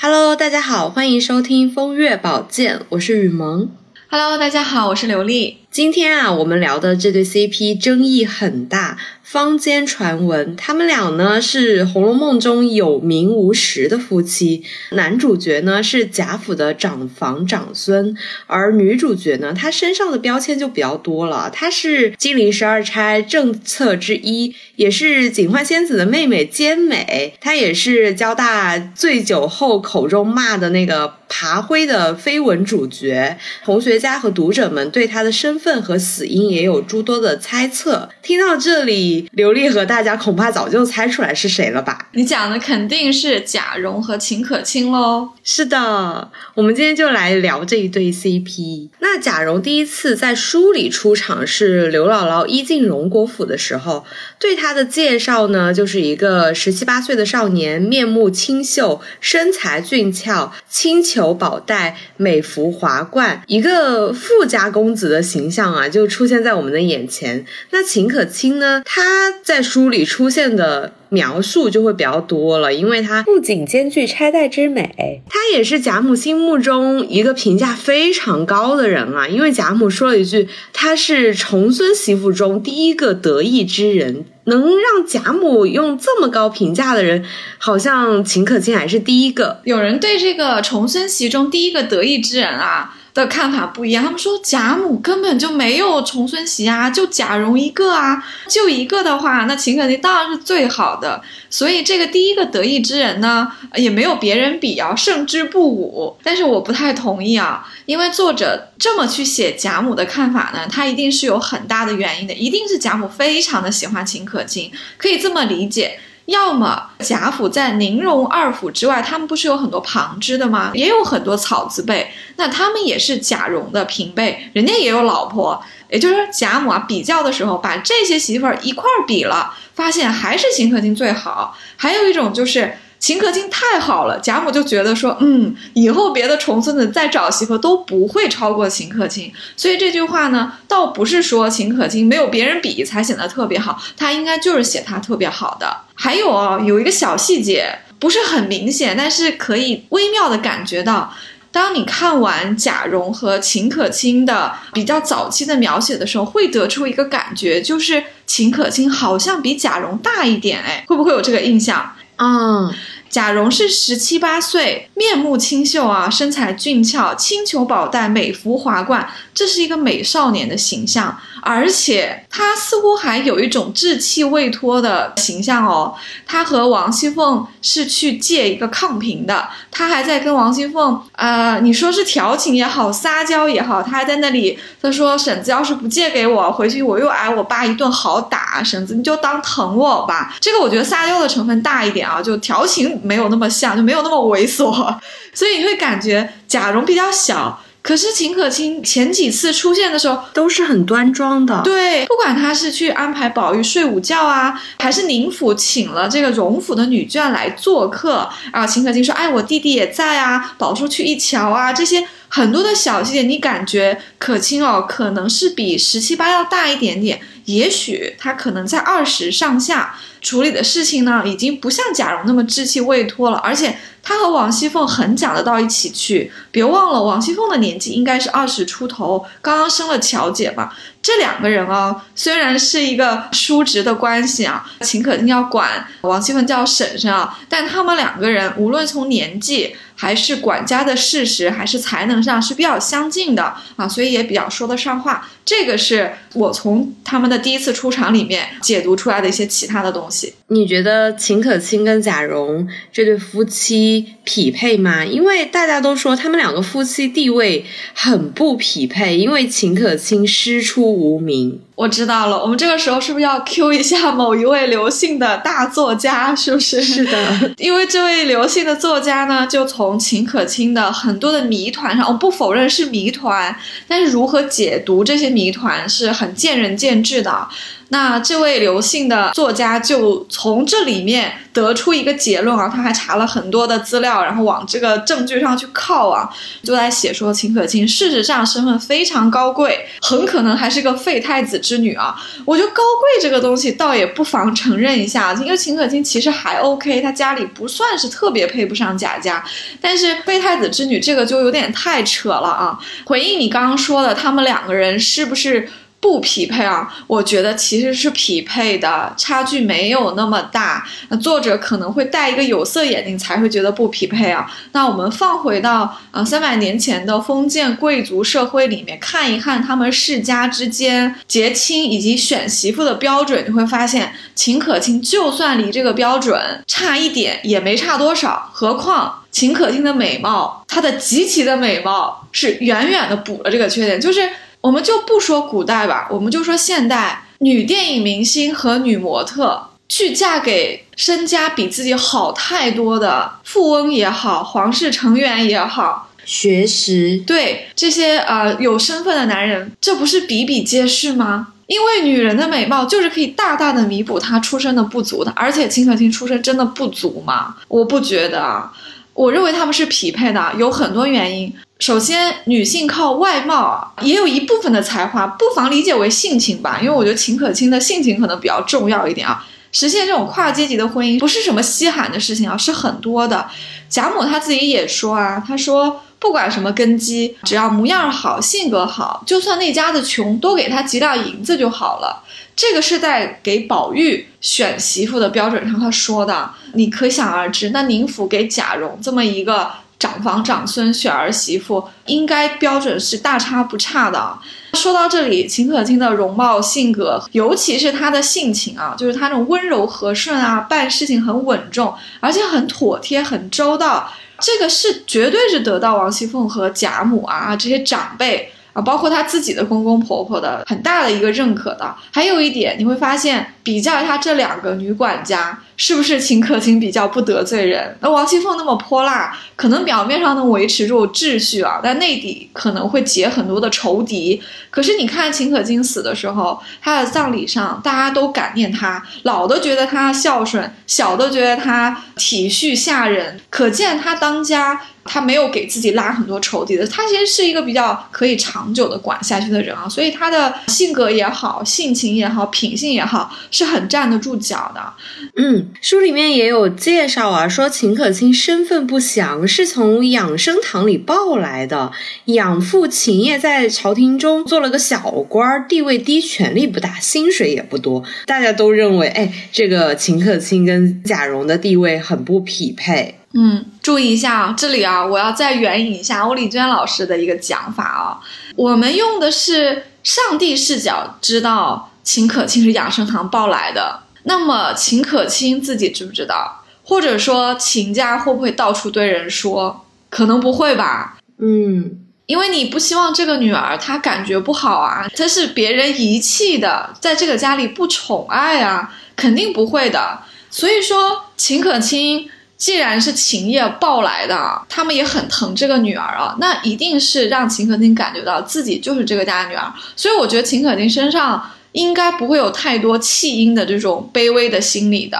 Hello，大家好，欢迎收听风月宝鉴，我是雨萌。Hello，大家好，我是刘丽。今天啊，我们聊的这对 CP 争议很大，坊间传闻他们俩呢是《红楼梦》中有名无实的夫妻，男主角呢是贾府的长房长孙，而女主角呢，她身上的标签就比较多了，她是金陵十二钗正册之一，也是警幻仙子的妹妹兼美，她也是交大醉酒后口中骂的那个爬灰的绯闻主角，同学家和读者们对她的身份和死因也有诸多的猜测。听到这里，刘丽和大家恐怕早就猜出来是谁了吧？你讲的肯定是贾蓉和秦可卿喽。是的，我们今天就来聊这一对 CP。那贾蓉第一次在书里出场是刘姥姥一进荣国府的时候，对她的介绍呢，就是一个十七八岁的少年，面目清秀，身材俊俏，轻裘宝带，美服华冠，一个富家公子的形象啊，就出现在我们的眼前。那秦可卿呢，她在书里出现的。描述就会比较多了，因为她不仅兼具钗黛之美，她也是贾母心目中一个评价非常高的人啊。因为贾母说了一句：“她是重孙媳妇中第一个得意之人。”能让贾母用这么高评价的人，好像秦可卿还是第一个。有人对这个重孙媳中第一个得意之人啊的看法不一样，他们说贾母根本就没有重孙媳啊，就贾蓉一个啊，就一个的话，那秦可卿当然是最好的。所以这个第一个得意之人呢，也没有别人比啊，胜之不武。但是我不太同意啊，因为作者这么去写贾母的看法呢，他一定是有很大的原因的，一定是贾母非常的喜欢秦可卿，可以这么理解。要么贾府在宁荣二府之外，他们不是有很多旁支的吗？也有很多草字辈，那他们也是贾蓉的平辈，人家也有老婆。也就是说，贾母啊比较的时候，把这些媳妇儿一块儿比了，发现还是邢可卿最好。还有一种就是秦可卿太好了，贾母就觉得说，嗯，以后别的重孙子再找媳妇都不会超过秦可卿。所以这句话呢，倒不是说秦可卿没有别人比才显得特别好，他应该就是写他特别好的。还有啊，有一个小细节不是很明显，但是可以微妙的感觉到。当你看完贾蓉和秦可卿的比较早期的描写的时候，会得出一个感觉，就是秦可卿好像比贾蓉大一点，哎，会不会有这个印象？嗯，贾蓉是十七八岁，面目清秀啊，身材俊俏，轻裘宝带，美服华冠，这是一个美少年的形象，而且他似乎还有一种稚气未脱的形象哦。他和王熙凤是去借一个炕瓶的，他还在跟王熙凤，呃，你说是调情也好，撒娇也好，他还在那里，他说婶子要是不借给我，回去我又挨我爸一顿好打，婶子你就当疼我吧。这个我觉得撒娇的成分大一点啊，就调情没有那么像，就没有那么猥琐，所以你会感觉贾蓉比较小。可是秦可卿前几次出现的时候都是很端庄的，对，不管他是去安排宝玉睡午觉啊，还是宁府请了这个荣府的女眷来做客啊，秦可卿说：“哎，我弟弟也在啊，宝叔去一瞧啊。”这些很多的小细节，你感觉可卿哦，可能是比十七八要大一点点，也许他可能在二十上下，处理的事情呢，已经不像贾蓉那么稚气未脱了，而且。他和王熙凤很讲得到一起去，别忘了王熙凤的年纪应该是二十出头，刚刚生了巧姐吧。这两个人啊，虽然是一个叔侄的关系啊，秦可卿要管王熙凤叫婶婶啊，但他们两个人无论从年纪还是管家的事实，还是才能上是比较相近的啊，所以也比较说得上话。这个是我从他们的第一次出场里面解读出来的一些其他的东西。你觉得秦可卿跟贾蓉这对夫妻匹配吗？因为大家都说他们两个夫妻地位很不匹配，因为秦可卿师出无名。我知道了，我们这个时候是不是要 Q 一下某一位刘姓的大作家？是不是？是的，因为这位刘姓的作家呢，就从秦可卿的很多的谜团上，我不否认是谜团，但是如何解读这些谜团是很见仁见智的。那这位刘姓的作家就从这里面得出一个结论啊，他还查了很多的资料，然后往这个证据上去靠啊，就在写说秦可卿事实上身份非常高贵，很可能还是个废太子之女啊。我觉得高贵这个东西倒也不妨承认一下，因为秦可卿其实还 OK，她家里不算是特别配不上贾家，但是废太子之女这个就有点太扯了啊。回应你刚刚说的，他们两个人是不是？不匹配啊，我觉得其实是匹配的，差距没有那么大。那作者可能会戴一个有色眼镜才会觉得不匹配啊。那我们放回到啊三百年前的封建贵族社会里面看一看他们世家之间结亲以及选媳妇的标准，你会发现秦可卿就算离这个标准差一点也没差多少。何况秦可卿的美貌，她的极其的美貌是远远的补了这个缺点，就是。我们就不说古代吧，我们就说现代女电影明星和女模特去嫁给身家比自己好太多的富翁也好，皇室成员也好，学识对这些呃有身份的男人，这不是比比皆是吗？因为女人的美貌就是可以大大的弥补她出身的不足的，而且秦可卿出身真的不足吗？我不觉得啊，我认为他们是匹配的，有很多原因。首先，女性靠外貌啊，也有一部分的才华，不妨理解为性情吧。因为我觉得秦可卿的性情可能比较重要一点啊。实现这种跨阶级的婚姻不是什么稀罕的事情啊，是很多的。贾母她自己也说啊，她说不管什么根基，只要模样好、性格好，就算那家子穷，多给他几两银子就好了。这个是在给宝玉选媳妇的标准上他说的，你可想而知。那宁府给贾蓉这么一个。长房长孙选儿媳妇，应该标准是大差不差的。说到这里，秦可卿的容貌、性格，尤其是她的性情啊，就是她那种温柔和顺啊，办事情很稳重，而且很妥帖、很周到。这个是绝对是得到王熙凤和贾母啊这些长辈啊。包括她自己的公公婆婆的很大的一个认可的，还有一点你会发现，比较一下这两个女管家，是不是秦可卿比较不得罪人？那王熙凤那么泼辣，可能表面上能维持住秩序啊，但内底可能会结很多的仇敌。可是你看秦可卿死的时候，她的葬礼上，大家都感念她，老的觉得她孝顺，小的觉得她体恤下人，可见她当家。他没有给自己拉很多仇敌的，他其实是一个比较可以长久的管下去的人啊，所以他的性格也好，性情也好，品性也好，是很站得住脚的。嗯，书里面也有介绍啊，说秦可卿身份不详，是从养生堂里抱来的，养父秦业在朝廷中做了个小官，地位低，权力不大，薪水也不多，大家都认为，哎，这个秦可卿跟贾蓉的地位很不匹配。嗯，注意一下，这里啊，我要再援引一下欧丽娟老师的一个讲法啊。我们用的是上帝视角，知道秦可卿是养生堂抱来的。那么秦可卿自己知不知道？或者说秦家会不会到处对人说？可能不会吧。嗯，因为你不希望这个女儿她感觉不好啊，她是别人遗弃的，在这个家里不宠爱啊，肯定不会的。所以说秦可卿。既然是秦业抱来的，他们也很疼这个女儿啊，那一定是让秦可卿感觉到自己就是这个家的女儿。所以我觉得秦可卿身上应该不会有太多弃婴的这种卑微的心理的。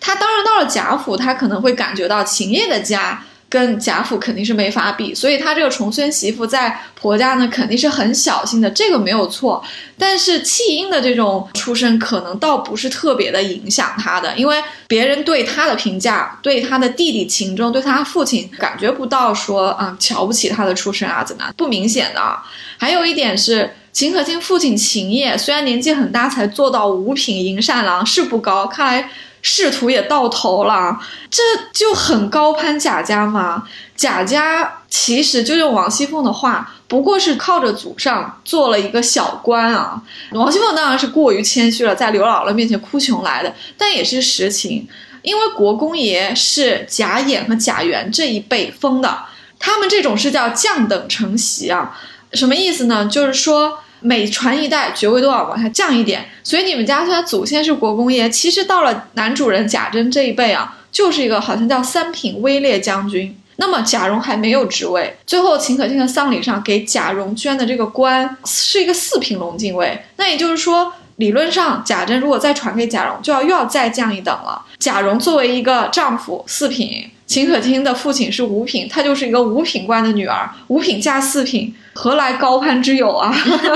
他当然到了贾府，他可能会感觉到秦业的家。跟贾府肯定是没法比，所以她这个重孙媳妇在婆家呢，肯定是很小心的，这个没有错。但是弃婴的这种出身，可能倒不是特别的影响她的，因为别人对她的评价，对她的弟弟秦钟，对她父亲，感觉不到说啊瞧不起她的出身啊怎么样，不明显的。还有一点是，秦可卿父亲秦业虽然年纪很大，才做到五品银善郎，是不高，看来。仕途也到头了，这就很高攀贾家吗？贾家其实就用王熙凤的话，不过是靠着祖上做了一个小官啊。王熙凤当然是过于谦虚了，在刘姥姥面前哭穷来的，但也是实情。因为国公爷是贾演和贾元这一辈封的，他们这种是叫降等承袭啊。什么意思呢？就是说。每传一代，爵位都要往下降一点，所以你们家虽然祖先是国公爷，其实到了男主人贾珍这一辈啊，就是一个好像叫三品威烈将军。那么贾蓉还没有职位，最后秦可卿的丧礼上给贾蓉捐的这个官是一个四品龙禁尉，那也就是说。理论上贾珍如果再传给贾蓉，就要又要再降一等了。贾蓉作为一个丈夫四品，秦可卿的父亲是五品，她就是一个五品官的女儿，五品嫁四品，何来高攀之有啊？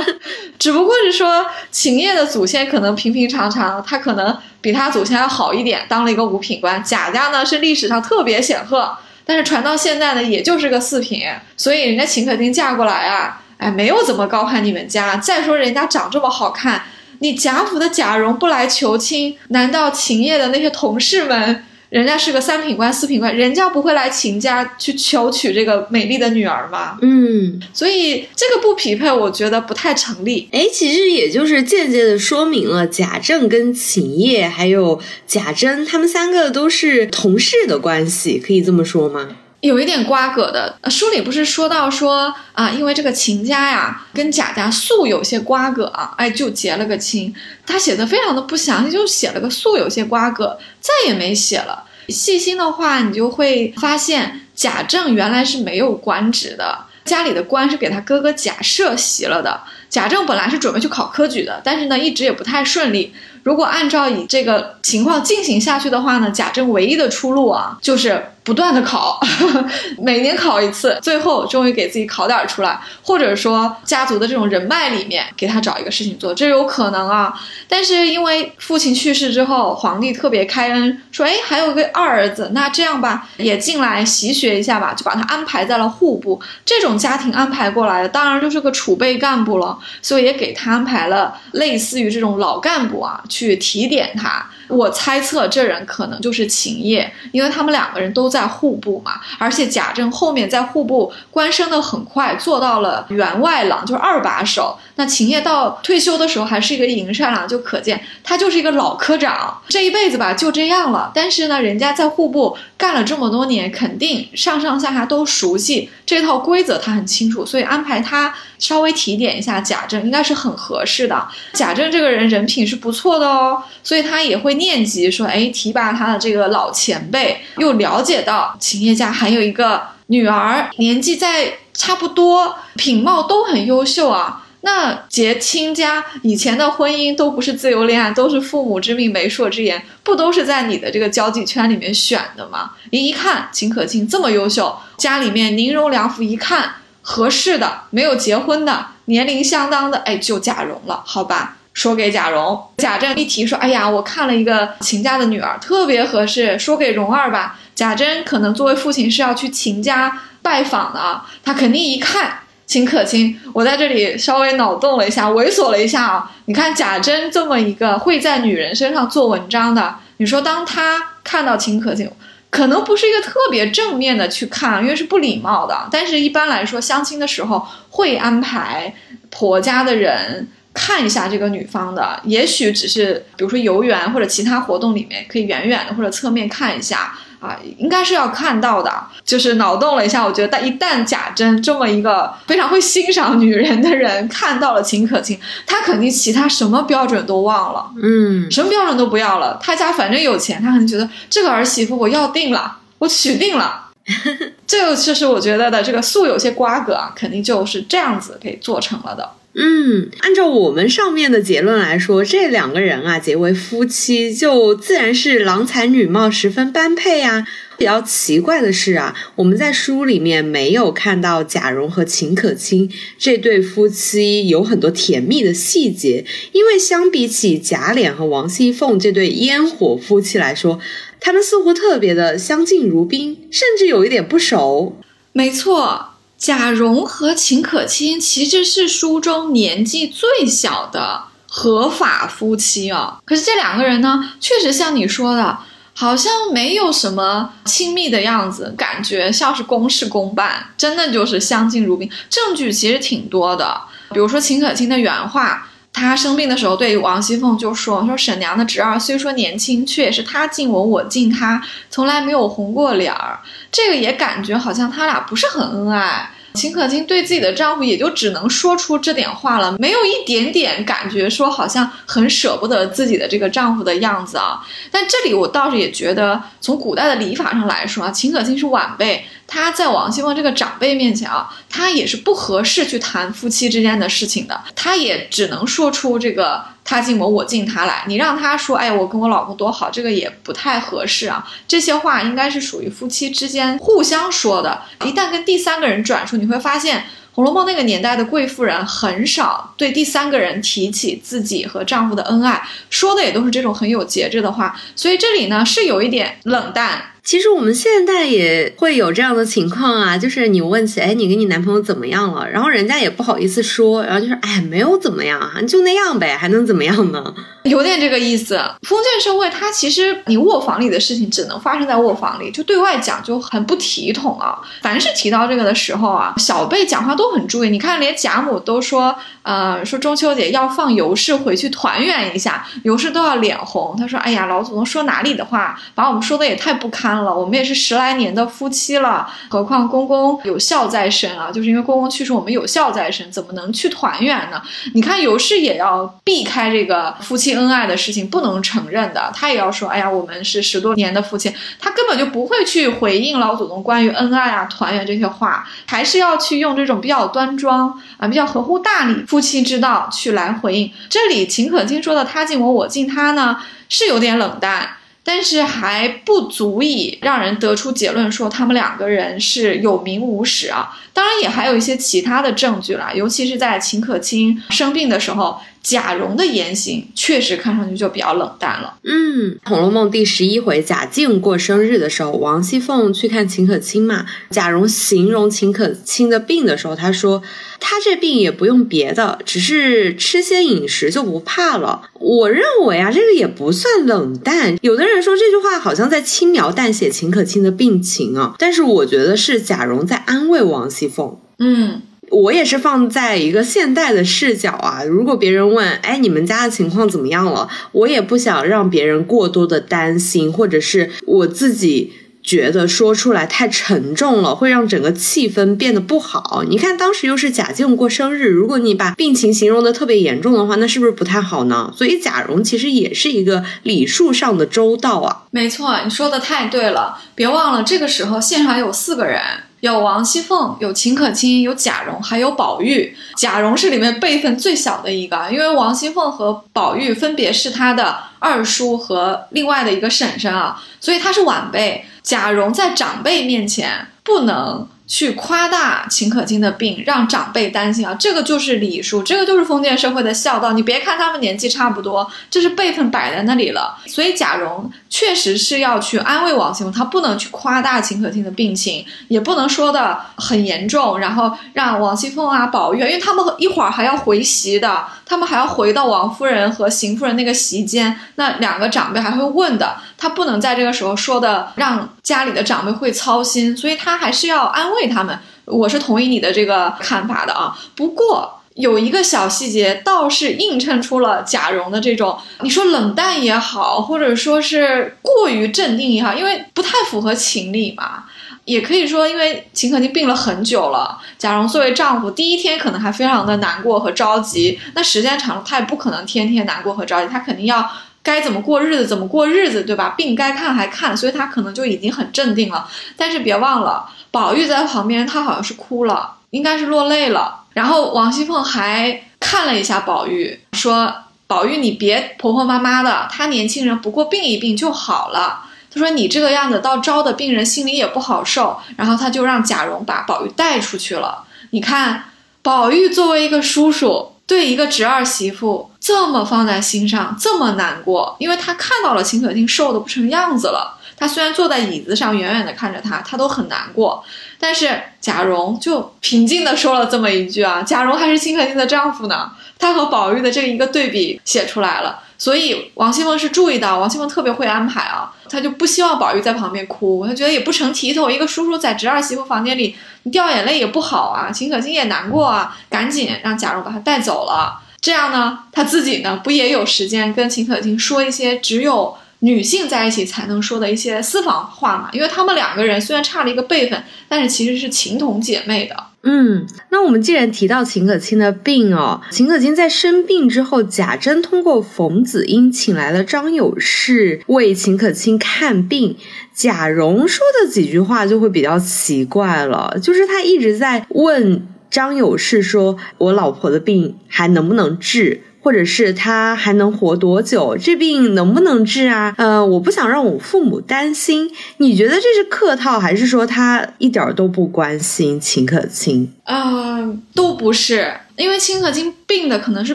只不过是说秦业的祖先可能平平常常，他可能比他祖先要好一点，当了一个五品官。贾家呢是历史上特别显赫，但是传到现在呢，也就是个四品，所以人家秦可卿嫁过来啊，哎，没有怎么高攀你们家。再说人家长这么好看，你贾府的贾蓉不来求亲，难道秦业的那些同事们？人家是个三品官、四品官，人家不会来秦家去求娶这个美丽的女儿吗？嗯，所以这个不匹配，我觉得不太成立。哎，其实也就是间接的说明了贾政跟秦业还有贾珍他们三个都是同事的关系，可以这么说吗？有一点瓜葛的，书里不是说到说啊，因为这个秦家呀跟贾家素有些瓜葛啊，哎，就结了个亲。他写的非常的不详细，就写了个素有些瓜葛，再也没写了。细心的话，你就会发现贾政原来是没有官职的，家里的官是给他哥哥贾赦袭了的。贾政本来是准备去考科举的，但是呢，一直也不太顺利。如果按照以这个情况进行下去的话呢，贾政唯一的出路啊，就是。不断的考，每年考一次，最后终于给自己考点出来，或者说家族的这种人脉里面给他找一个事情做，这有可能啊。但是因为父亲去世之后，皇帝特别开恩，说哎还有个二儿子，那这样吧，也进来习学一下吧，就把他安排在了户部。这种家庭安排过来的，当然就是个储备干部了，所以也给他安排了类似于这种老干部啊，去提点他。我猜测这人可能就是秦业，因为他们两个人都在户部嘛，而且贾政后面在户部官升的很快，做到了员外郎，就是二把手。那秦业到退休的时候还是一个营善郎，就可见他就是一个老科长，这一辈子吧就这样了。但是呢，人家在户部干了这么多年，肯定上上下下都熟悉这套规则，他很清楚，所以安排他稍微提点一下贾政，应该是很合适的。贾政这个人人品是不错的哦，所以他也会念及说，哎，提拔他的这个老前辈，又了解到秦叶家还有一个女儿，年纪在差不多，品貌都很优秀啊。那结亲家以前的婚姻都不是自由恋爱，都是父母之命媒妁之言，不都是在你的这个交际圈里面选的吗？您一看秦可卿这么优秀，家里面宁荣两府一看合适的，没有结婚的，年龄相当的，哎，就贾蓉了，好吧？说给贾蓉，贾政一提说，哎呀，我看了一个秦家的女儿，特别合适，说给蓉儿吧。贾珍可能作为父亲是要去秦家拜访的，他肯定一看。秦可卿，我在这里稍微脑洞了一下，猥琐了一下啊！你看贾珍这么一个会在女人身上做文章的，你说当他看到秦可卿，可能不是一个特别正面的去看，因为是不礼貌的。但是一般来说，相亲的时候会安排婆家的人看一下这个女方的，也许只是比如说游园或者其他活动里面，可以远远的或者侧面看一下。啊，应该是要看到的，就是脑洞了一下，我觉得，但一旦贾珍这么一个非常会欣赏女人的人看到了秦可卿，他肯定其他什么标准都忘了，嗯，什么标准都不要了，他家反正有钱，他可能觉得这个儿媳妇我要定了，我娶定了，这个就是我觉得的这个素有些瓜葛啊，肯定就是这样子给做成了的。嗯，按照我们上面的结论来说，这两个人啊结为夫妻，就自然是郎才女貌，十分般配呀。比较奇怪的是啊，我们在书里面没有看到贾蓉和秦可卿这对夫妻有很多甜蜜的细节，因为相比起贾琏和王熙凤这对烟火夫妻来说，他们似乎特别的相敬如宾，甚至有一点不熟。没错。贾蓉和秦可卿其实是书中年纪最小的合法夫妻哦。可是这两个人呢，确实像你说的，好像没有什么亲密的样子，感觉像是公事公办，真的就是相敬如宾。证据其实挺多的，比如说秦可卿的原话，她生病的时候对王熙凤就说：“说沈娘的侄儿虽说年轻，却也是他敬我，我敬他，从来没有红过脸儿。”这个也感觉好像他俩不是很恩爱。秦可卿对自己的丈夫也就只能说出这点话了，没有一点点感觉说好像很舍不得自己的这个丈夫的样子啊。但这里我倒是也觉得，从古代的礼法上来说啊，秦可卿是晚辈。他在王熙凤这个长辈面前啊，他也是不合适去谈夫妻之间的事情的，他也只能说出这个他敬我，我敬他来。你让他说，哎，我跟我老公多好，这个也不太合适啊。这些话应该是属于夫妻之间互相说的，一旦跟第三个人转述，你会发现。《红楼梦》那个年代的贵妇人很少对第三个人提起自己和丈夫的恩爱，说的也都是这种很有节制的话，所以这里呢是有一点冷淡。其实我们现在也会有这样的情况啊，就是你问起，哎，你跟你男朋友怎么样了？然后人家也不好意思说，然后就说，哎，没有怎么样啊，就那样呗，还能怎么样呢？有点这个意思。封建社会，它其实你卧房里的事情只能发生在卧房里，就对外讲就很不体统啊。凡是提到这个的时候啊，小辈讲话都很注意。你看，连贾母都说，呃，说中秋节要放尤氏回去团圆一下，尤氏都要脸红。他说，哎呀，老祖宗说哪里的话，把我们说的也太不堪。了，我们也是十来年的夫妻了，何况公公有孝在身啊！就是因为公公去世，我们有孝在身，怎么能去团圆呢？你看尤氏也要避开这个夫妻恩爱的事情，不能承认的。他也要说，哎呀，我们是十多年的夫妻，他根本就不会去回应老祖宗关于恩爱啊、团圆这些话，还是要去用这种比较端庄啊、比较合乎大礼、夫妻之道去来回应。这里秦可卿说的“他敬我，我敬他”呢，是有点冷淡。但是还不足以让人得出结论说他们两个人是有名无实啊。当然，也还有一些其他的证据啦，尤其是在秦可卿生病的时候。贾蓉的言行确实看上去就比较冷淡了。嗯，《红楼梦》第十一回贾静过生日的时候，王熙凤去看秦可卿嘛。贾蓉形容秦可卿的病的时候，他说：“他这病也不用别的，只是吃些饮食就不怕了。”我认为啊，这个也不算冷淡。有的人说这句话好像在轻描淡写秦可卿的病情啊，但是我觉得是贾蓉在安慰王熙凤。嗯。我也是放在一个现代的视角啊，如果别人问，哎，你们家的情况怎么样了？我也不想让别人过多的担心，或者是我自己觉得说出来太沉重了，会让整个气氛变得不好。你看当时又是贾静过生日，如果你把病情形容的特别严重的话，那是不是不太好呢？所以贾蓉其实也是一个礼数上的周到啊。没错，你说的太对了，别忘了这个时候现场有四个人。有王熙凤，有秦可卿，有贾蓉，还有宝玉。贾蓉是里面辈分最小的一个，因为王熙凤和宝玉分别是他的二叔和另外的一个婶婶啊，所以他是晚辈。贾蓉在长辈面前不能。去夸大秦可卿的病，让长辈担心啊，这个就是礼数，这个就是封建社会的孝道。你别看他们年纪差不多，这是辈分摆在那里了。所以贾蓉确实是要去安慰王熙凤，他不能去夸大秦可卿的病情，也不能说的很严重，然后让王熙凤啊、宝玉，因为他们一会儿还要回席的，他们还要回到王夫人和邢夫人那个席间，那两个长辈还会问的，他不能在这个时候说的让家里的长辈会操心，所以他还是要安。为他们，我是同意你的这个看法的啊。不过有一个小细节，倒是映衬出了贾蓉的这种，你说冷淡也好，或者说是过于镇定也好，因为不太符合情理嘛。也可以说，因为秦可卿病了很久了，贾蓉作为丈夫，第一天可能还非常的难过和着急，那时间长了，他也不可能天天难过和着急，他肯定要该怎么过日子怎么过日子，对吧？病该看还看，所以他可能就已经很镇定了。但是别忘了。宝玉在旁边，他好像是哭了，应该是落泪了。然后王熙凤还看了一下宝玉，说：“宝玉，你别婆婆妈妈的，他年轻人不过病一病就好了。”他说：“你这个样子，到招的病人心里也不好受。”然后他就让贾蓉把宝玉带出去了。你看，宝玉作为一个叔叔，对一个侄儿媳妇这么放在心上，这么难过，因为他看到了秦可卿瘦的不成样子了。他虽然坐在椅子上，远远的看着他，他都很难过。但是贾蓉就平静的说了这么一句啊：“贾蓉还是秦可卿的丈夫呢。”他和宝玉的这一个对比写出来了。所以王熙凤是注意到，王熙凤特别会安排啊，他就不希望宝玉在旁边哭，他觉得也不成体统，一个叔叔在侄儿媳妇房间里，你掉眼泪也不好啊。秦可卿也难过啊，赶紧让贾蓉把他带走了。这样呢，他自己呢不也有时间跟秦可卿说一些只有。女性在一起才能说的一些私房话嘛。因为她们两个人虽然差了一个辈分，但是其实是情同姐妹的。嗯，那我们既然提到秦可卿的病哦，秦可卿在生病之后，贾珍通过冯子英请来了张有士为秦可卿看病。贾蓉说的几句话就会比较奇怪了，就是他一直在问张有士说：“我老婆的病还能不能治？”或者是他还能活多久？这病能不能治啊？呃，我不想让我父母担心。你觉得这是客套，还是说他一点都不关心秦可卿？嗯，都不是，因为秦可卿病的可能是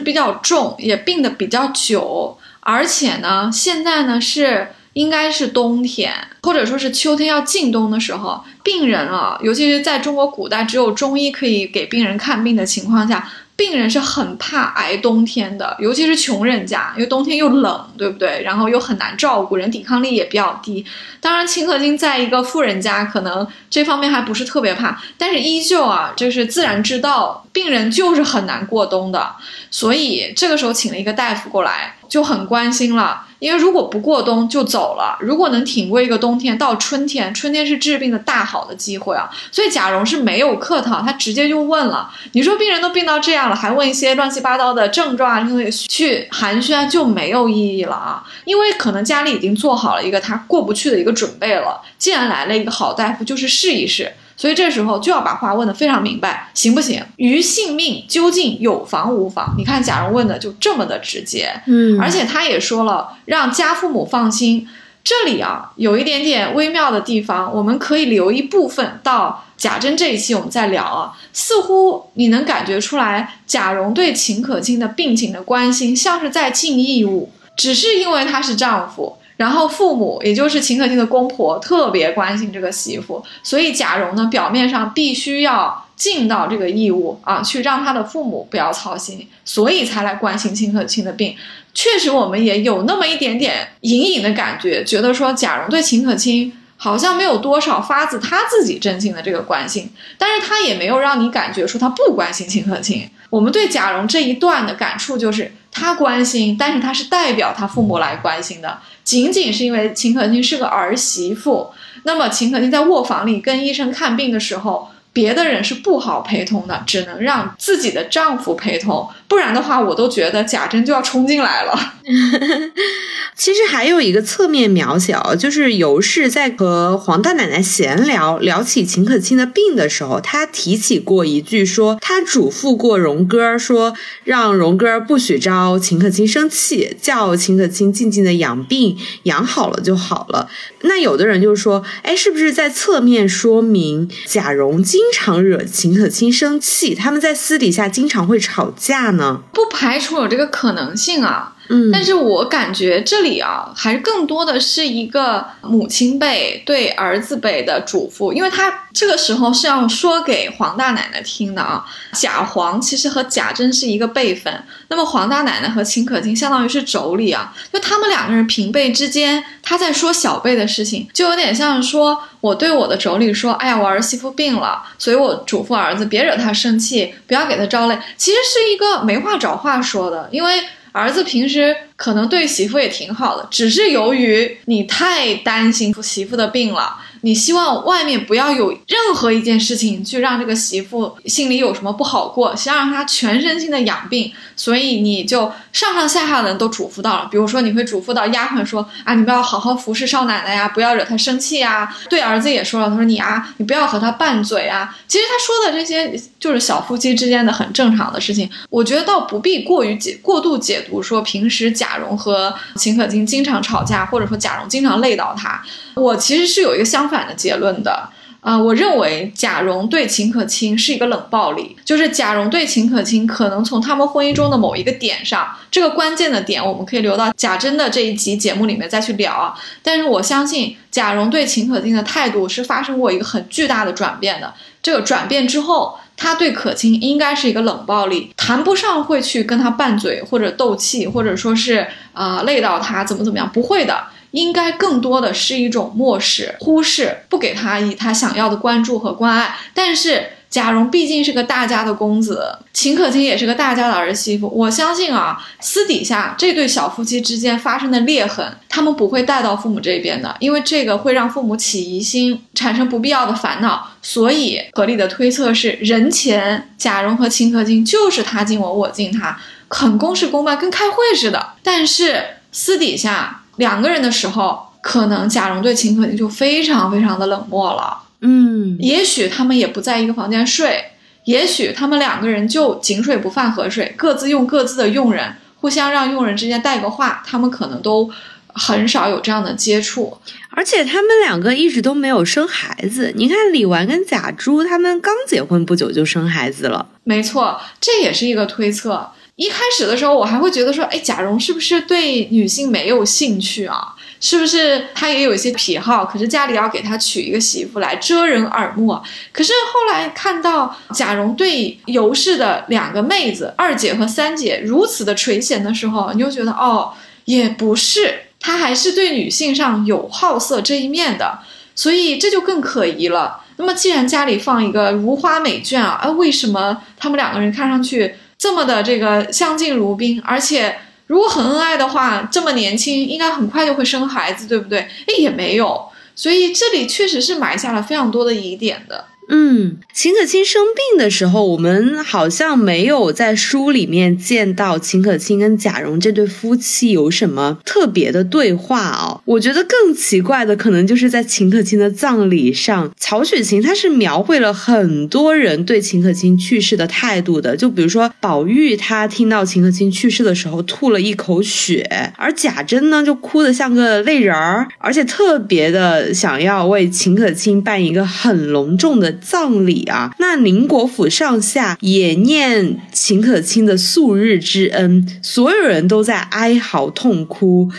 比较重，也病的比较久，而且呢，现在呢是应该是冬天，或者说是秋天要进冬的时候，病人啊，尤其是在中国古代只有中医可以给病人看病的情况下。病人是很怕挨冬天的，尤其是穷人家，因为冬天又冷，对不对？然后又很难照顾，人抵抗力也比较低。当然，秦可卿在一个富人家，可能这方面还不是特别怕，但是依旧啊，就是自然之道病人就是很难过冬的，所以这个时候请了一个大夫过来，就很关心了。因为如果不过冬就走了，如果能挺过一个冬天，到春天，春天是治病的大好的机会啊。所以贾蓉是没有客套，他直接就问了。你说病人都病到这样了，还问一些乱七八糟的症状啊，去寒暄就没有意义了啊。因为可能家里已经做好了一个他过不去的一个准备了。既然来了一个好大夫，就是试一试。所以这时候就要把话问得非常明白，行不行？于性命究竟有防无防？你看贾蓉问的就这么的直接，嗯，而且他也说了让家父母放心。这里啊有一点点微妙的地方，我们可以留一部分到贾珍这一期我们再聊啊。似乎你能感觉出来，贾蓉对秦可卿的病情的关心像是在尽义务，只是因为他是丈夫。然后父母，也就是秦可卿的公婆，特别关心这个媳妇，所以贾蓉呢，表面上必须要尽到这个义务啊，去让他的父母不要操心，所以才来关心秦可卿的病。确实，我们也有那么一点点隐隐的感觉，觉得说贾蓉对秦可卿好像没有多少发自他自己真心的这个关心，但是他也没有让你感觉说他不关心秦可卿。我们对贾蓉这一段的感触就是，他关心，但是他是代表他父母来关心的。仅仅是因为秦可卿是个儿媳妇，那么秦可卿在卧房里跟医生看病的时候。别的人是不好陪同的，只能让自己的丈夫陪同，不然的话，我都觉得贾珍就要冲进来了。其实还有一个侧面描写哦，就是尤氏在和黄大奶奶闲聊，聊起秦可卿的病的时候，她提起过一句，说她嘱咐过荣哥，说让荣哥不许招秦可卿生气，叫秦可卿静静的养病，养好了就好了。那有的人就说，哎，是不是在侧面说明贾蓉经常惹秦可卿生气，他们在私底下经常会吵架呢？不排除有这个可能性啊。嗯，但是我感觉这里啊，还是更多的是一个母亲辈对儿子辈的嘱咐，因为他这个时候是要说给黄大奶奶听的啊。贾黄其实和贾珍是一个辈分，那么黄大奶奶和秦可卿相当于是妯娌啊，就他们两个人平辈之间，他在说小辈的事情，就有点像说我对我的妯娌说，哎呀，我儿媳妇病了，所以我嘱咐儿子别惹她生气，不要给她招累，其实是一个没话找话说的，因为。儿子平时可能对媳妇也挺好的，只是由于你太担心媳妇的病了。你希望外面不要有任何一件事情去让这个媳妇心里有什么不好过，想让她全身心的养病，所以你就上上下下的人都嘱咐到了。比如说，你会嘱咐到丫鬟说啊，你不要好好服侍少奶奶呀，不要惹她生气啊。对儿子也说了，他说你啊，你不要和她拌嘴啊。其实他说的这些就是小夫妻之间的很正常的事情，我觉得倒不必过于解过度解读，说平时贾蓉和秦可卿经常吵架，或者说贾蓉经常累到他。我其实是有一个相反的结论的，啊，我认为贾蓉对秦可卿是一个冷暴力，就是贾蓉对秦可卿可能从他们婚姻中的某一个点上，这个关键的点我们可以留到贾珍的这一集节目里面再去聊啊。但是我相信贾蓉对秦可卿的态度是发生过一个很巨大的转变的，这个转变之后，他对可卿应该是一个冷暴力，谈不上会去跟他拌嘴或者斗气，或者说是啊累到他怎么怎么样，不会的。应该更多的是一种漠视、忽视，不给他以他想要的关注和关爱。但是贾蓉毕竟是个大家的公子，秦可卿也是个大家的儿媳妇。我相信啊，私底下这对小夫妻之间发生的裂痕，他们不会带到父母这边的，因为这个会让父母起疑心，产生不必要的烦恼。所以合理的推测是，人前贾蓉和秦可卿就是他敬我，我敬他，很公事公办，跟开会似的。但是私底下两个人的时候，可能贾蓉对秦可卿就非常非常的冷漠了。嗯，也许他们也不在一个房间睡，也许他们两个人就井水不犯河水，各自用各自的佣人，互相让佣人之间带个话，他们可能都很少有这样的接触。而且他们两个一直都没有生孩子。你看李纨跟贾珠，他们刚结婚不久就生孩子了。没错，这也是一个推测。一开始的时候，我还会觉得说，哎，贾蓉是不是对女性没有兴趣啊？是不是他也有一些癖好？可是家里要给他娶一个媳妇来遮人耳目。可是后来看到贾蓉对尤氏的两个妹子二姐和三姐如此的垂涎的时候，你就觉得哦，也不是，他还是对女性上有好色这一面的，所以这就更可疑了。那么既然家里放一个如花美眷啊，哎，为什么他们两个人看上去这么的这个相敬如宾，而且？如果很恩爱的话，这么年轻，应该很快就会生孩子，对不对？哎，也没有，所以这里确实是埋下了非常多的疑点的。嗯，秦可卿生病的时候，我们好像没有在书里面见到秦可卿跟贾蓉这对夫妻有什么特别的对话哦。我觉得更奇怪的，可能就是在秦可卿的葬礼上，曹雪芹他是描绘了很多人对秦可卿去世的态度的。就比如说宝玉，他听到秦可卿去世的时候吐了一口血，而贾珍呢就哭得像个泪人儿，而且特别的想要为秦可卿办一个很隆重的。葬礼啊，那宁国府上下也念秦可卿的素日之恩，所有人都在哀嚎痛哭。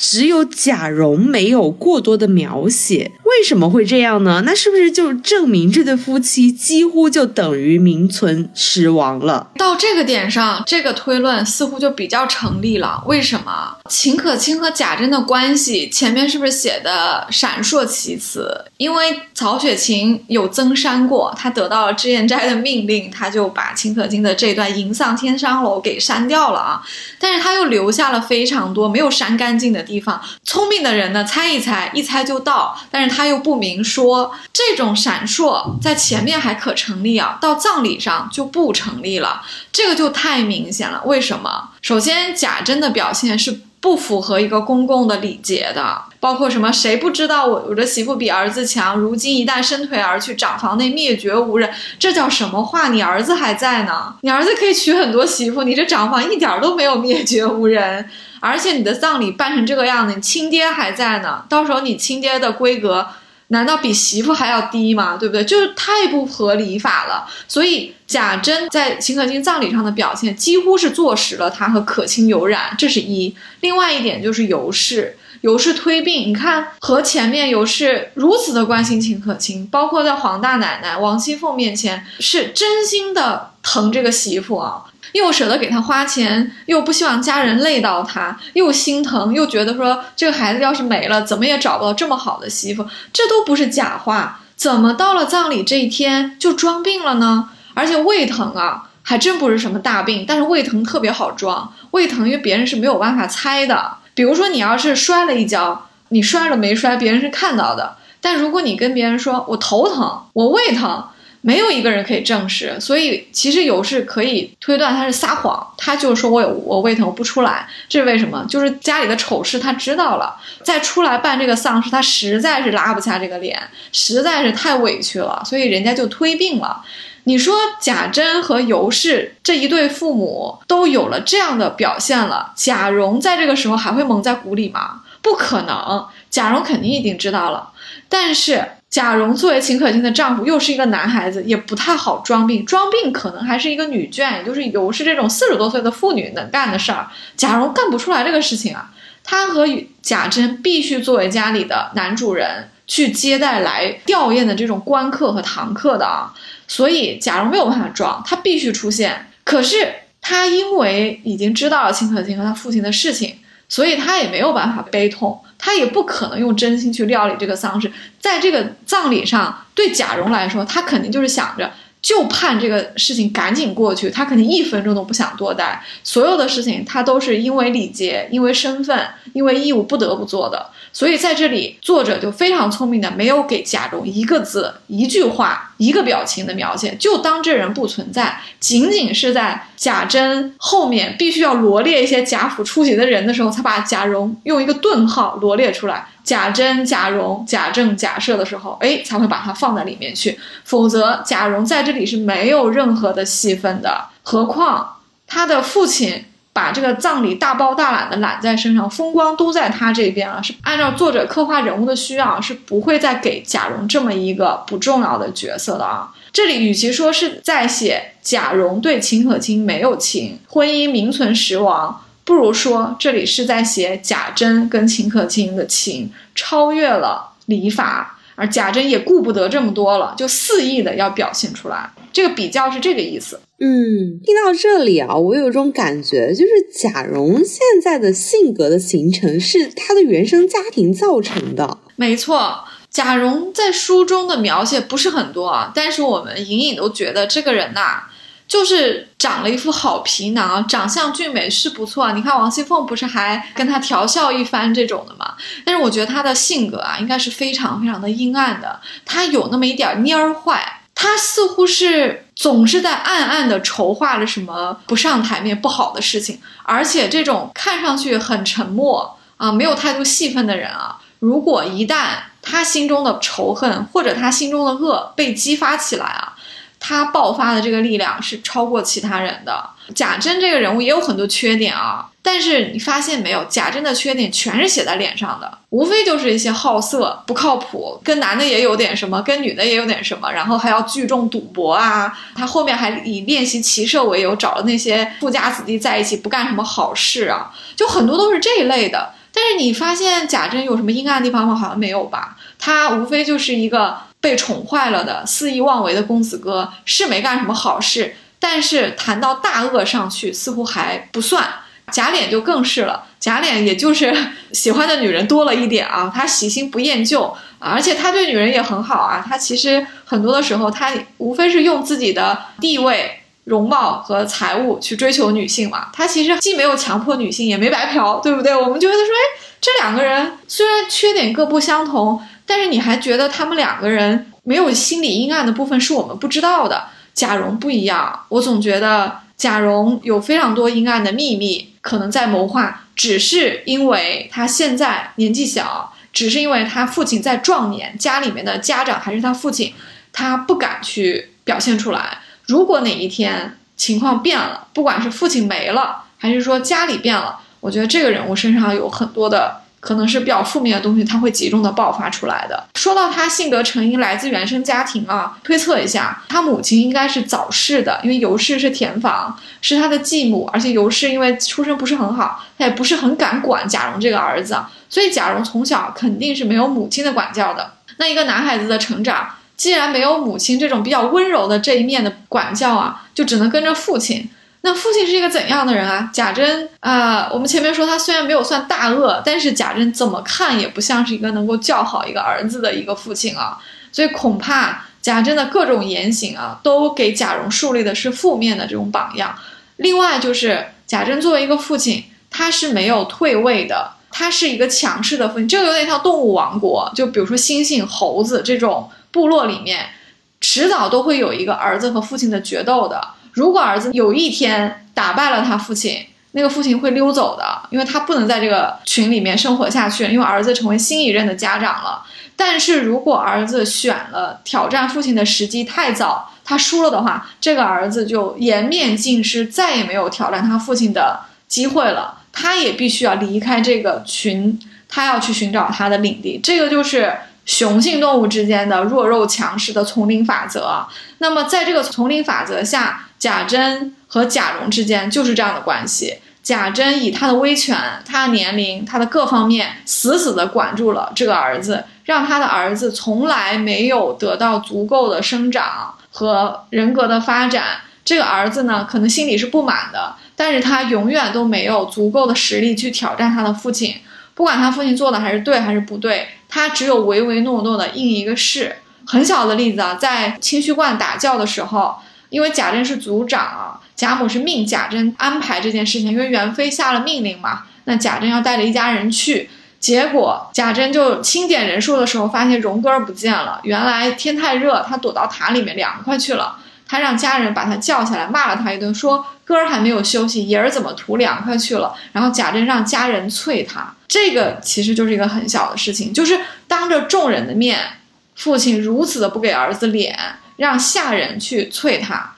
只有贾蓉没有过多的描写，为什么会这样呢？那是不是就证明这对夫妻几乎就等于名存实亡了？到这个点上，这个推论似乎就比较成立了。为什么秦可卿和贾珍的关系前面是不是写的闪烁其词？因为曹雪芹有增删过，他得到了脂砚斋的命令，他就把秦可卿的这段吟丧天山楼给删掉了啊。但是他又留下了非常多没有删干净的。地方聪明的人呢，猜一猜，一猜就到，但是他又不明说，这种闪烁在前面还可成立啊，到葬礼上就不成立了，这个就太明显了。为什么？首先，贾珍的表现是不符合一个公共的礼节的，包括什么？谁不知道我我的媳妇比儿子强？如今一旦伸腿而去，长房内灭绝无人，这叫什么话？你儿子还在呢，你儿子可以娶很多媳妇，你这长房一点都没有灭绝无人。而且你的葬礼办成这个样子，你亲爹还在呢，到时候你亲爹的规格难道比媳妇还要低吗？对不对？就是太不合礼法了。所以贾珍在秦可卿葬礼上的表现，几乎是坐实了他和可卿有染，这是一。另外一点就是尤氏，尤氏推病，你看和前面尤氏如此的关心秦可卿，包括在黄大奶奶王熙凤面前是真心的疼这个媳妇啊。又舍得给他花钱，又不希望家人累到他，又心疼，又觉得说这个孩子要是没了，怎么也找不到这么好的媳妇，这都不是假话。怎么到了葬礼这一天就装病了呢？而且胃疼啊，还真不是什么大病，但是胃疼特别好装。胃疼因为别人是没有办法猜的，比如说你要是摔了一跤，你摔了没摔，别人是看到的。但如果你跟别人说我头疼，我胃疼。没有一个人可以证实，所以其实有是可以推断他是撒谎，他就说我有我胃疼不出来，这是为什么？就是家里的丑事他知道了，再出来办这个丧事，他实在是拉不下这个脸，实在是太委屈了，所以人家就推病了。你说贾珍和尤氏这一对父母都有了这样的表现了，贾蓉在这个时候还会蒙在鼓里吗？不可能，贾蓉肯定已经知道了，但是。贾蓉作为秦可卿的丈夫，又是一个男孩子，也不太好装病。装病可能还是一个女眷，也就是尤氏这种四十多岁的妇女能干的事儿。贾蓉干不出来这个事情啊。他和贾珍必须作为家里的男主人去接待来吊唁的这种官客和堂客的啊。所以贾蓉没有办法装，他必须出现。可是他因为已经知道了秦可卿和他父亲的事情，所以他也没有办法悲痛。他也不可能用真心去料理这个丧事，在这个葬礼上，对贾蓉来说，他肯定就是想着就盼这个事情赶紧过去，他肯定一分钟都不想多待。所有的事情他都是因为礼节、因为身份、因为义务不得不做的。所以在这里，作者就非常聪明的没有给贾蓉一个字、一句话、一个表情的描写，就当这人不存在。仅仅是在贾珍后面必须要罗列一些贾府出席的人的时候，才把贾蓉用一个顿号罗列出来。贾珍、贾蓉、贾政、贾赦的时候，哎，才会把它放在里面去。否则，贾蓉在这里是没有任何的戏份的。何况他的父亲把这个葬礼大包大揽的揽在身上，风光都在他这边了。是按照作者刻画人物的需要，是不会再给贾蓉这么一个不重要的角色的啊。这里与其说是在写贾蓉对秦可卿没有情，婚姻名存实亡。不如说，这里是在写贾珍跟秦可卿的情超越了礼法，而贾珍也顾不得这么多了，就肆意的要表现出来。这个比较是这个意思。嗯，听到这里啊，我有一种感觉，就是贾蓉现在的性格的形成是他的原生家庭造成的。没错，贾蓉在书中的描写不是很多啊，但是我们隐隐都觉得这个人呐。就是长了一副好皮囊，长相俊美是不错啊。你看王熙凤不是还跟他调笑一番这种的吗？但是我觉得他的性格啊，应该是非常非常的阴暗的。他有那么一点蔫坏，他似乎是总是在暗暗的筹划着什么不上台面不好的事情。而且这种看上去很沉默啊，没有太多戏份的人啊，如果一旦他心中的仇恨或者他心中的恶被激发起来啊。他爆发的这个力量是超过其他人的。贾珍这个人物也有很多缺点啊，但是你发现没有，贾珍的缺点全是写在脸上的，无非就是一些好色、不靠谱，跟男的也有点什么，跟女的也有点什么，然后还要聚众赌博啊。他后面还以练习骑射为由，找了那些富家子弟在一起，不干什么好事啊，就很多都是这一类的。但是你发现贾珍有什么阴暗的地方吗？好像没有吧。他无非就是一个。被宠坏了的肆意妄为的公子哥是没干什么好事，但是谈到大恶上去，似乎还不算。贾琏就更是了，贾琏也就是 喜欢的女人多了一点啊，他喜新不厌旧，而且他对女人也很好啊。他其实很多的时候，他无非是用自己的地位、容貌和财物去追求女性嘛。他其实既没有强迫女性，也没白嫖，对不对？我们觉得说，哎，这两个人虽然缺点各不相同。但是你还觉得他们两个人没有心理阴暗的部分是我们不知道的？贾蓉不一样，我总觉得贾蓉有非常多阴暗的秘密，可能在谋划，只是因为他现在年纪小，只是因为他父亲在壮年，家里面的家长还是他父亲，他不敢去表现出来。如果哪一天情况变了，不管是父亲没了，还是说家里变了，我觉得这个人物身上有很多的。可能是比较负面的东西，他会集中的爆发出来的。说到他性格成因来自原生家庭啊，推测一下，他母亲应该是早逝的，因为尤氏是田房，是他的继母，而且尤氏因为出身不是很好，他也不是很敢管贾蓉这个儿子，所以贾蓉从小肯定是没有母亲的管教的。那一个男孩子的成长，既然没有母亲这种比较温柔的这一面的管教啊，就只能跟着父亲。那父亲是一个怎样的人啊？贾珍啊，我们前面说他虽然没有算大恶，但是贾珍怎么看也不像是一个能够教好一个儿子的一个父亲啊。所以恐怕贾珍的各种言行啊，都给贾蓉树立的是负面的这种榜样。另外就是贾珍作为一个父亲，他是没有退位的，他是一个强势的父亲。这个有点像动物王国，就比如说猩猩、猴子这种部落里面，迟早都会有一个儿子和父亲的决斗的。如果儿子有一天打败了他父亲，那个父亲会溜走的，因为他不能在这个群里面生活下去，因为儿子成为新一任的家长了。但是如果儿子选了挑战父亲的时机太早，他输了的话，这个儿子就颜面尽失，再也没有挑战他父亲的机会了。他也必须要离开这个群，他要去寻找他的领地。这个就是雄性动物之间的弱肉强食的丛林法则。那么在这个丛林法则下，贾珍和贾蓉之间就是这样的关系。贾珍以他的威权、他的年龄、他的各方面，死死地管住了这个儿子，让他的儿子从来没有得到足够的生长和人格的发展。这个儿子呢，可能心里是不满的，但是他永远都没有足够的实力去挑战他的父亲。不管他父亲做的还是对还是不对，他只有唯唯诺诺的应一个是。很小的例子啊，在清虚观打醮的时候，因为贾珍是族长啊，贾母是命贾珍安排这件事情，因为元妃下了命令嘛，那贾珍要带着一家人去。结果贾珍就清点人数的时候，发现荣哥儿不见了。原来天太热，他躲到塔里面凉快去了。他让家人把他叫下来，骂了他一顿，说哥儿还没有休息，爷儿怎么图凉快去了？然后贾珍让家人啐他。这个其实就是一个很小的事情，就是当着众人的面，父亲如此的不给儿子脸，让下人去啐他。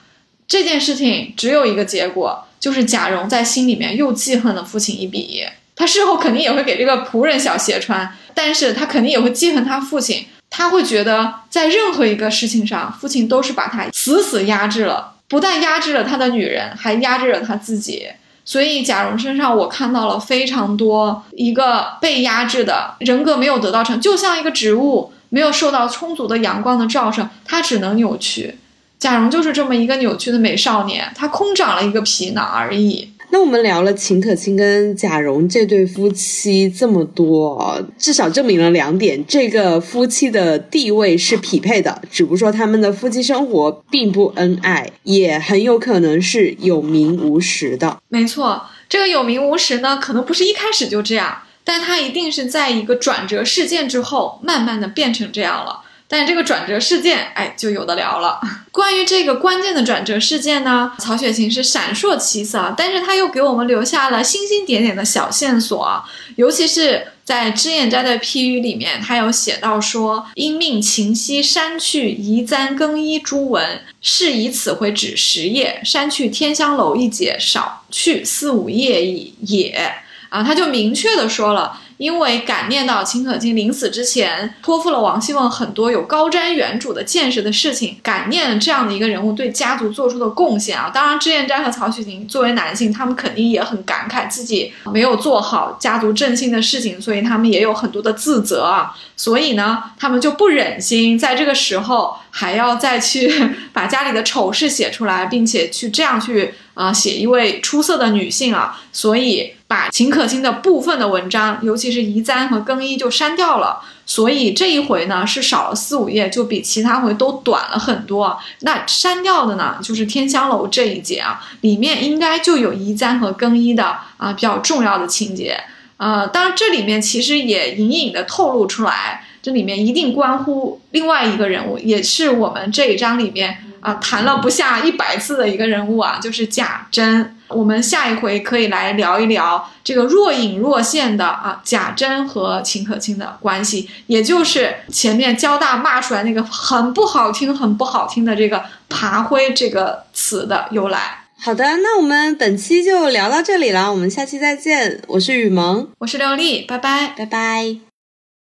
这件事情只有一个结果，就是贾蓉在心里面又记恨了父亲一笔。他事后肯定也会给这个仆人小鞋穿，但是他肯定也会记恨他父亲。他会觉得在任何一个事情上，父亲都是把他死死压制了，不但压制了他的女人，还压制了他自己。所以贾蓉身上我看到了非常多一个被压制的人格没有得到成，就像一个植物没有受到充足的阳光的照射，它只能扭曲。贾蓉就是这么一个扭曲的美少年，他空长了一个皮囊而已。那我们聊了秦可卿跟贾蓉这对夫妻这么多，至少证明了两点：这个夫妻的地位是匹配的，只不过说他们的夫妻生活并不恩爱，也很有可能是有名无实的。没错，这个有名无实呢，可能不是一开始就这样，但它一定是在一个转折事件之后，慢慢的变成这样了。但这个转折事件，哎，就有的聊了。关于这个关键的转折事件呢，曹雪芹是闪烁其色，但是他又给我们留下了星星点点的小线索。尤其是在脂砚斋的批语里面，他有写到说：“因命秦西删去移簪更衣诸文，是以此回止十页，删去天香楼一节，少去四五页矣也。”啊，他就明确的说了。因为感念到秦可卿临死之前托付了王熙凤很多有高瞻远瞩的见识的事情，感念这样的一个人物对家族做出的贡献啊。当然，脂砚斋和曹雪芹作为男性，他们肯定也很感慨自己没有做好家族振兴的事情，所以他们也有很多的自责啊。所以呢，他们就不忍心在这个时候还要再去把家里的丑事写出来，并且去这样去啊写一位出色的女性啊，所以。把秦可卿的部分的文章，尤其是移簪和更衣就删掉了，所以这一回呢是少了四五页，就比其他回都短了很多。那删掉的呢就是天香楼这一节啊，里面应该就有移簪和更衣的啊比较重要的情节。呃，当然这里面其实也隐隐的透露出来，这里面一定关乎另外一个人物，也是我们这一章里面啊谈了不下一百次的一个人物啊，就是贾珍。我们下一回可以来聊一聊这个若隐若现的啊贾珍和秦可卿的关系，也就是前面交大骂出来那个很不好听、很不好听的这个“爬灰”这个词的由来。好的，那我们本期就聊到这里了，我们下期再见。我是雨萌，我是刘丽，拜拜，拜拜。